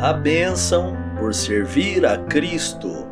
a bênção por servir a Cristo.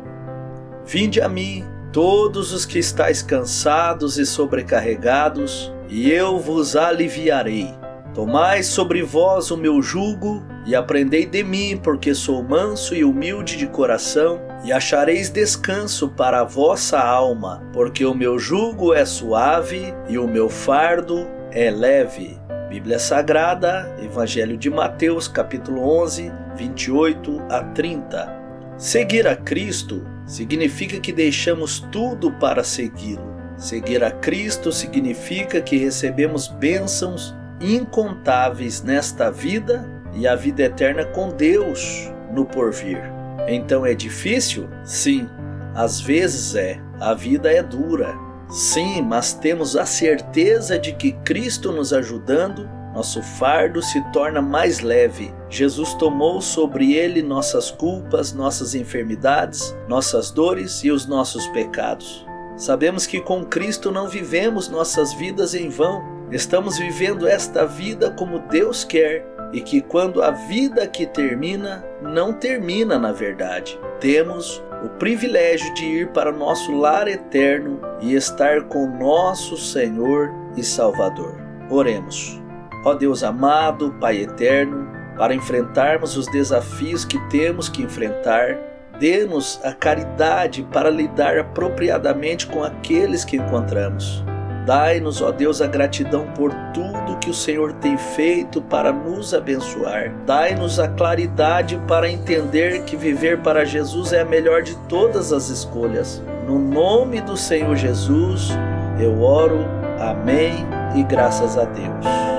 Vinde a mim, todos os que estáis cansados e sobrecarregados, e eu vos aliviarei. Tomai sobre vós o meu jugo e aprendei de mim, porque sou manso e humilde de coração, e achareis descanso para a vossa alma, porque o meu jugo é suave e o meu fardo é leve. Bíblia Sagrada, Evangelho de Mateus, capítulo 11, 28 a 30. Seguir a Cristo significa que deixamos tudo para segui-lo. Seguir a Cristo significa que recebemos bênçãos incontáveis nesta vida e a vida eterna com Deus no porvir. Então é difícil? Sim, às vezes é. A vida é dura. Sim, mas temos a certeza de que Cristo nos ajudando, nosso fardo se torna mais leve. Jesus tomou sobre ele nossas culpas, nossas enfermidades, nossas dores e os nossos pecados. Sabemos que com Cristo não vivemos nossas vidas em vão. Estamos vivendo esta vida como Deus quer e que quando a vida aqui termina, não termina na verdade. Temos o privilégio de ir para o nosso lar eterno e estar com nosso Senhor e Salvador. Oremos. Ó Deus amado, Pai eterno, para enfrentarmos os desafios que temos que enfrentar, dê-nos a caridade para lidar apropriadamente com aqueles que encontramos. Dai-nos, ó Deus, a gratidão por tudo que o Senhor tem feito para nos abençoar. Dai-nos a claridade para entender que viver para Jesus é a melhor de todas as escolhas. No nome do Senhor Jesus, eu oro. Amém e graças a Deus.